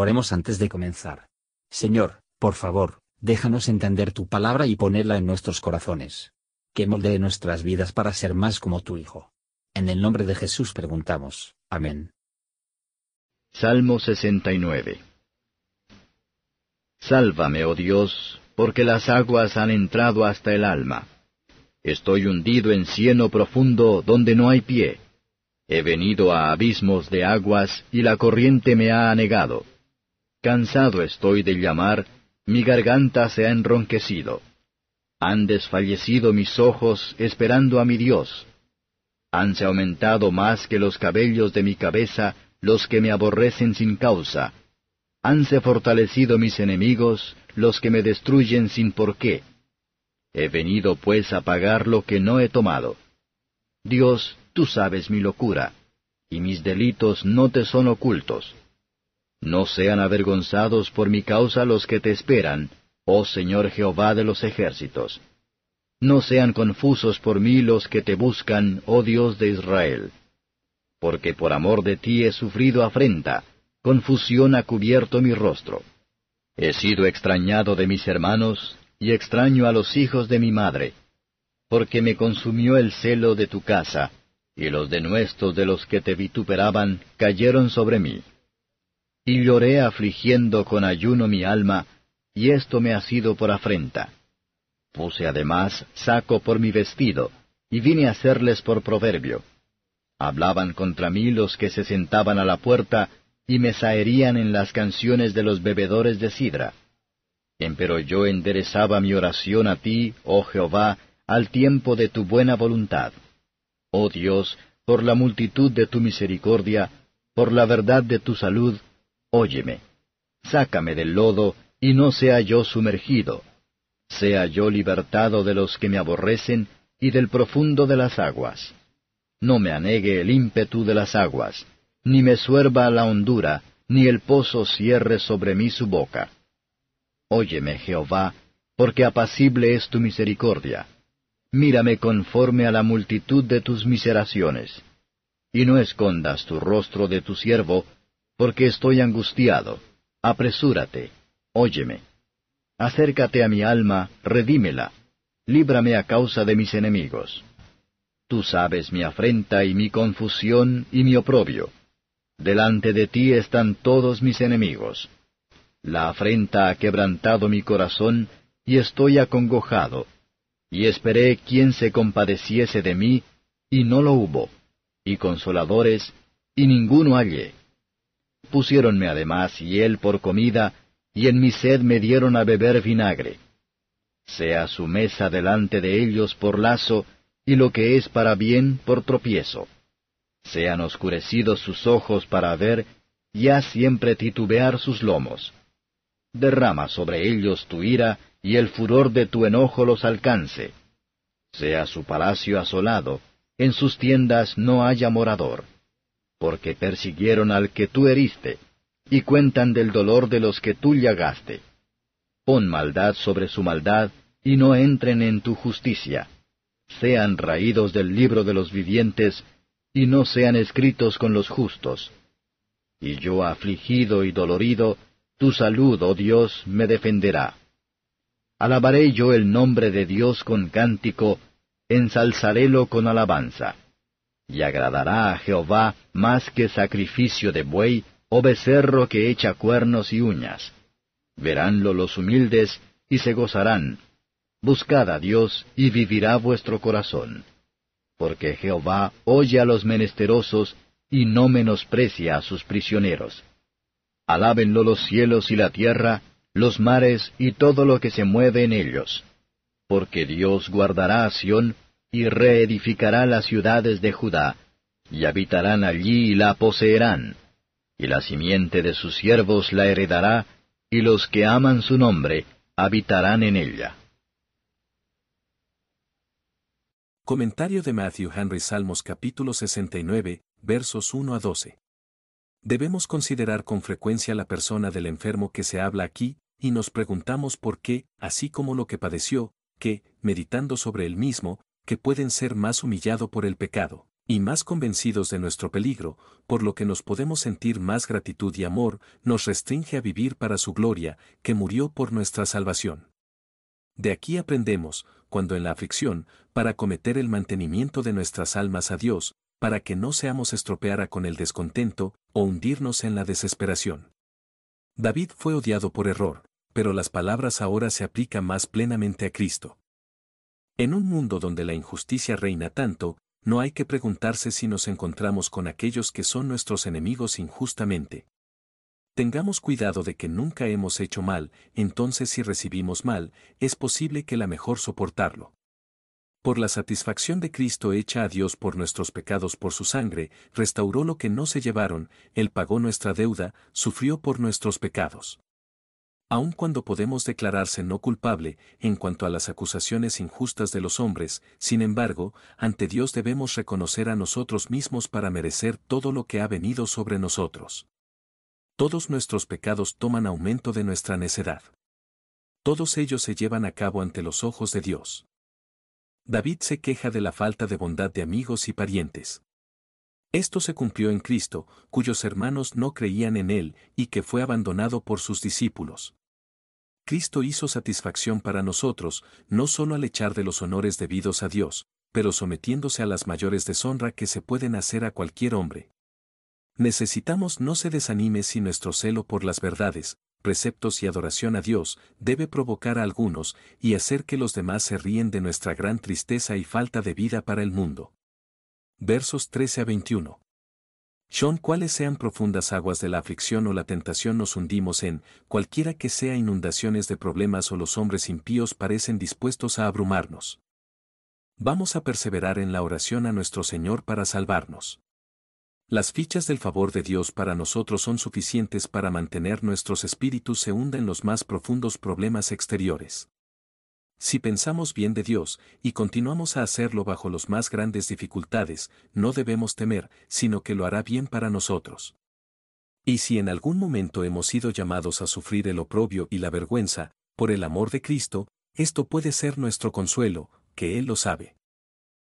Oremos antes de comenzar. Señor, por favor, déjanos entender tu palabra y ponerla en nuestros corazones. Que moldee nuestras vidas para ser más como tu Hijo. En el nombre de Jesús preguntamos. Amén. Salmo 69 Sálvame, oh Dios, porque las aguas han entrado hasta el alma. Estoy hundido en cieno profundo donde no hay pie. He venido a abismos de aguas y la corriente me ha anegado. Cansado estoy de llamar, mi garganta se ha enronquecido. Han desfallecido mis ojos esperando a mi Dios. Hanse aumentado más que los cabellos de mi cabeza los que me aborrecen sin causa. Hanse fortalecido mis enemigos, los que me destruyen sin por qué. He venido pues a pagar lo que no he tomado. Dios, tú sabes mi locura, y mis delitos no te son ocultos. No sean avergonzados por mi causa los que te esperan, oh Señor Jehová de los ejércitos. No sean confusos por mí los que te buscan, oh Dios de Israel. Porque por amor de ti he sufrido afrenta, confusión ha cubierto mi rostro. He sido extrañado de mis hermanos, y extraño a los hijos de mi madre, porque me consumió el celo de tu casa, y los denuestos de los que te vituperaban cayeron sobre mí. Y lloré afligiendo con ayuno mi alma, y esto me ha sido por afrenta. Puse además saco por mi vestido, y vine a hacerles por proverbio. Hablaban contra mí los que se sentaban a la puerta, y me saerían en las canciones de los bebedores de sidra. Empero yo enderezaba mi oración a ti, oh Jehová, al tiempo de tu buena voluntad. Oh Dios, por la multitud de tu misericordia, por la verdad de tu salud, óyeme. Sácame del lodo, y no sea yo sumergido. Sea yo libertado de los que me aborrecen, y del profundo de las aguas. No me anegue el ímpetu de las aguas, ni me suerba la hondura, ni el pozo cierre sobre mí su boca. Óyeme, Jehová, porque apacible es tu misericordia. Mírame conforme a la multitud de tus miseraciones. Y no escondas tu rostro de tu siervo, porque estoy angustiado. Apresúrate, óyeme. Acércate a mi alma, redímela. Líbrame a causa de mis enemigos. Tú sabes mi afrenta y mi confusión y mi oprobio. Delante de ti están todos mis enemigos. La afrenta ha quebrantado mi corazón, y estoy acongojado. Y esperé quien se compadeciese de mí, y no lo hubo, y consoladores, y ninguno hallé. Pusiéronme además hiel por comida, y en mi sed me dieron a beber vinagre. Sea su mesa delante de ellos por lazo, y lo que es para bien por tropiezo. Sean oscurecidos sus ojos para ver, ya siempre titubear sus lomos. Derrama sobre ellos tu ira, y el furor de tu enojo los alcance. Sea su palacio asolado, en sus tiendas no haya morador porque persiguieron al que tú heriste, y cuentan del dolor de los que tú llagaste. Pon maldad sobre su maldad, y no entren en tu justicia. Sean raídos del libro de los vivientes, y no sean escritos con los justos. Y yo afligido y dolorido, tu salud, oh Dios, me defenderá. Alabaré yo el nombre de Dios con cántico, ensalzarélo con alabanza y agradará a Jehová más que sacrificio de buey o becerro que echa cuernos y uñas. Veránlo los humildes y se gozarán. Buscad a Dios y vivirá vuestro corazón. Porque Jehová oye a los menesterosos y no menosprecia a sus prisioneros. Alábenlo los cielos y la tierra, los mares y todo lo que se mueve en ellos. Porque Dios guardará a Sión y reedificará las ciudades de Judá, y habitarán allí y la poseerán, y la simiente de sus siervos la heredará, y los que aman su nombre habitarán en ella. Comentario de Matthew Henry Salmos capítulo 69, versos 1 a 12. Debemos considerar con frecuencia la persona del enfermo que se habla aquí, y nos preguntamos por qué, así como lo que padeció, que, meditando sobre él mismo, que pueden ser más humillado por el pecado, y más convencidos de nuestro peligro, por lo que nos podemos sentir más gratitud y amor, nos restringe a vivir para su gloria, que murió por nuestra salvación. De aquí aprendemos, cuando en la aflicción, para cometer el mantenimiento de nuestras almas a Dios, para que no seamos estropeara con el descontento, o hundirnos en la desesperación. David fue odiado por error, pero las palabras ahora se aplican más plenamente a Cristo. En un mundo donde la injusticia reina tanto, no hay que preguntarse si nos encontramos con aquellos que son nuestros enemigos injustamente. Tengamos cuidado de que nunca hemos hecho mal, entonces si recibimos mal, es posible que la mejor soportarlo. Por la satisfacción de Cristo hecha a Dios por nuestros pecados por su sangre, restauró lo que no se llevaron, Él pagó nuestra deuda, sufrió por nuestros pecados aun cuando podemos declararse no culpable en cuanto a las acusaciones injustas de los hombres, sin embargo, ante Dios debemos reconocer a nosotros mismos para merecer todo lo que ha venido sobre nosotros. Todos nuestros pecados toman aumento de nuestra necedad. Todos ellos se llevan a cabo ante los ojos de Dios. David se queja de la falta de bondad de amigos y parientes. Esto se cumplió en Cristo, cuyos hermanos no creían en Él y que fue abandonado por sus discípulos. Cristo hizo satisfacción para nosotros, no solo al echar de los honores debidos a Dios, pero sometiéndose a las mayores deshonra que se pueden hacer a cualquier hombre. Necesitamos no se desanime si nuestro celo por las verdades, preceptos y adoración a Dios debe provocar a algunos y hacer que los demás se ríen de nuestra gran tristeza y falta de vida para el mundo. Versos 13 a 21. Son cuales sean profundas aguas de la aflicción o la tentación nos hundimos en, cualquiera que sea inundaciones de problemas o los hombres impíos parecen dispuestos a abrumarnos. Vamos a perseverar en la oración a nuestro Señor para salvarnos. Las fichas del favor de Dios para nosotros son suficientes para mantener nuestros espíritus se hunda en los más profundos problemas exteriores. Si pensamos bien de Dios y continuamos a hacerlo bajo las más grandes dificultades, no debemos temer, sino que lo hará bien para nosotros. Y si en algún momento hemos sido llamados a sufrir el oprobio y la vergüenza, por el amor de Cristo, esto puede ser nuestro consuelo, que Él lo sabe.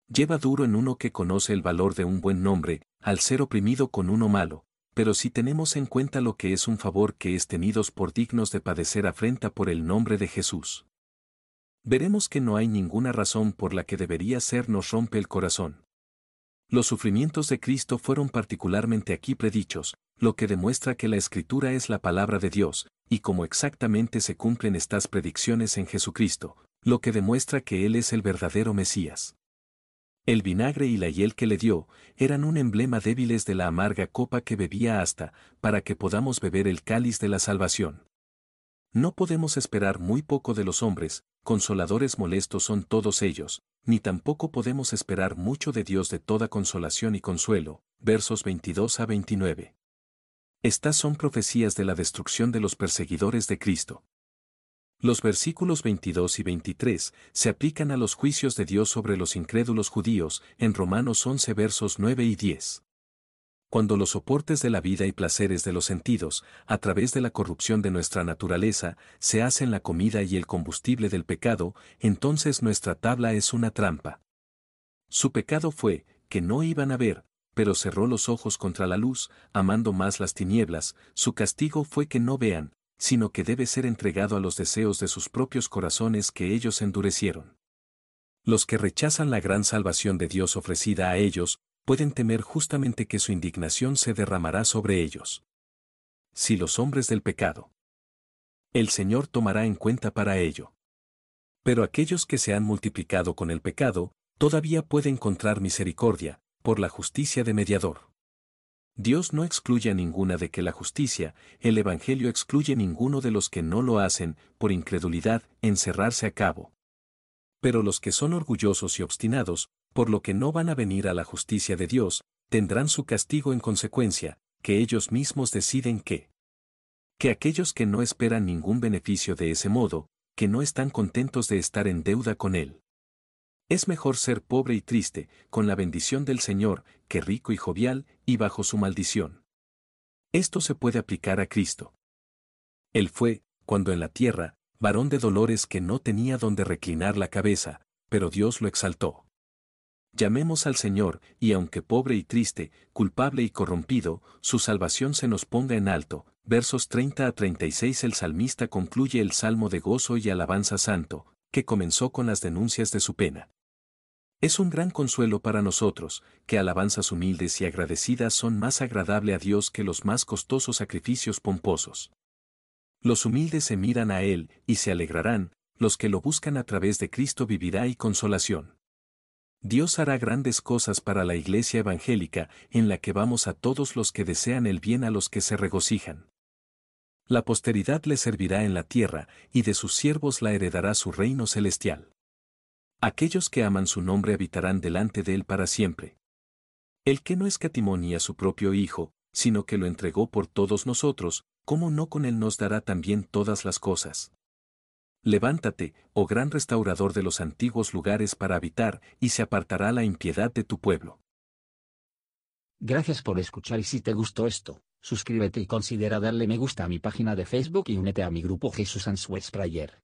Lleva duro en uno que conoce el valor de un buen nombre, al ser oprimido con uno malo, pero si tenemos en cuenta lo que es un favor que es tenidos por dignos de padecer afrenta por el nombre de Jesús veremos que no hay ninguna razón por la que debería ser nos rompe el corazón. Los sufrimientos de Cristo fueron particularmente aquí predichos, lo que demuestra que la Escritura es la palabra de Dios, y como exactamente se cumplen estas predicciones en Jesucristo, lo que demuestra que Él es el verdadero Mesías. El vinagre y la hiel que le dio eran un emblema débiles de la amarga copa que bebía hasta, para que podamos beber el cáliz de la salvación. No podemos esperar muy poco de los hombres, consoladores molestos son todos ellos, ni tampoco podemos esperar mucho de Dios de toda consolación y consuelo. Versos 22 a 29. Estas son profecías de la destrucción de los perseguidores de Cristo. Los versículos 22 y 23 se aplican a los juicios de Dios sobre los incrédulos judíos en Romanos 11 versos 9 y 10 cuando los soportes de la vida y placeres de los sentidos, a través de la corrupción de nuestra naturaleza, se hacen la comida y el combustible del pecado, entonces nuestra tabla es una trampa. Su pecado fue, que no iban a ver, pero cerró los ojos contra la luz, amando más las tinieblas, su castigo fue que no vean, sino que debe ser entregado a los deseos de sus propios corazones que ellos endurecieron. Los que rechazan la gran salvación de Dios ofrecida a ellos, pueden temer justamente que su indignación se derramará sobre ellos. Si los hombres del pecado. El Señor tomará en cuenta para ello. Pero aquellos que se han multiplicado con el pecado, todavía pueden encontrar misericordia, por la justicia de mediador. Dios no excluye a ninguna de que la justicia, el Evangelio excluye ninguno de los que no lo hacen, por incredulidad, encerrarse a cabo. Pero los que son orgullosos y obstinados, por lo que no van a venir a la justicia de Dios, tendrán su castigo en consecuencia, que ellos mismos deciden que. Que aquellos que no esperan ningún beneficio de ese modo, que no están contentos de estar en deuda con Él. Es mejor ser pobre y triste, con la bendición del Señor, que rico y jovial, y bajo su maldición. Esto se puede aplicar a Cristo. Él fue, cuando en la tierra, varón de dolores que no tenía donde reclinar la cabeza, pero Dios lo exaltó Llamemos al Señor, y aunque pobre y triste, culpable y corrompido, su salvación se nos ponga en alto. Versos 30 a 36 El salmista concluye el salmo de gozo y alabanza santo, que comenzó con las denuncias de su pena. Es un gran consuelo para nosotros, que alabanzas humildes y agradecidas son más agradable a Dios que los más costosos sacrificios pomposos. Los humildes se miran a Él, y se alegrarán, los que lo buscan a través de Cristo vivirá y consolación. Dios hará grandes cosas para la iglesia evangélica, en la que vamos a todos los que desean el bien a los que se regocijan. La posteridad le servirá en la tierra, y de sus siervos la heredará su reino celestial. Aquellos que aman su nombre habitarán delante de él para siempre. El que no escatimonía a su propio Hijo, sino que lo entregó por todos nosotros, ¿cómo no con él nos dará también todas las cosas? Levántate, oh gran restaurador de los antiguos lugares para habitar, y se apartará la impiedad de tu pueblo. Gracias por escuchar y si te gustó esto, suscríbete y considera darle me gusta a mi página de Facebook y únete a mi grupo Jesús Answers Prayer.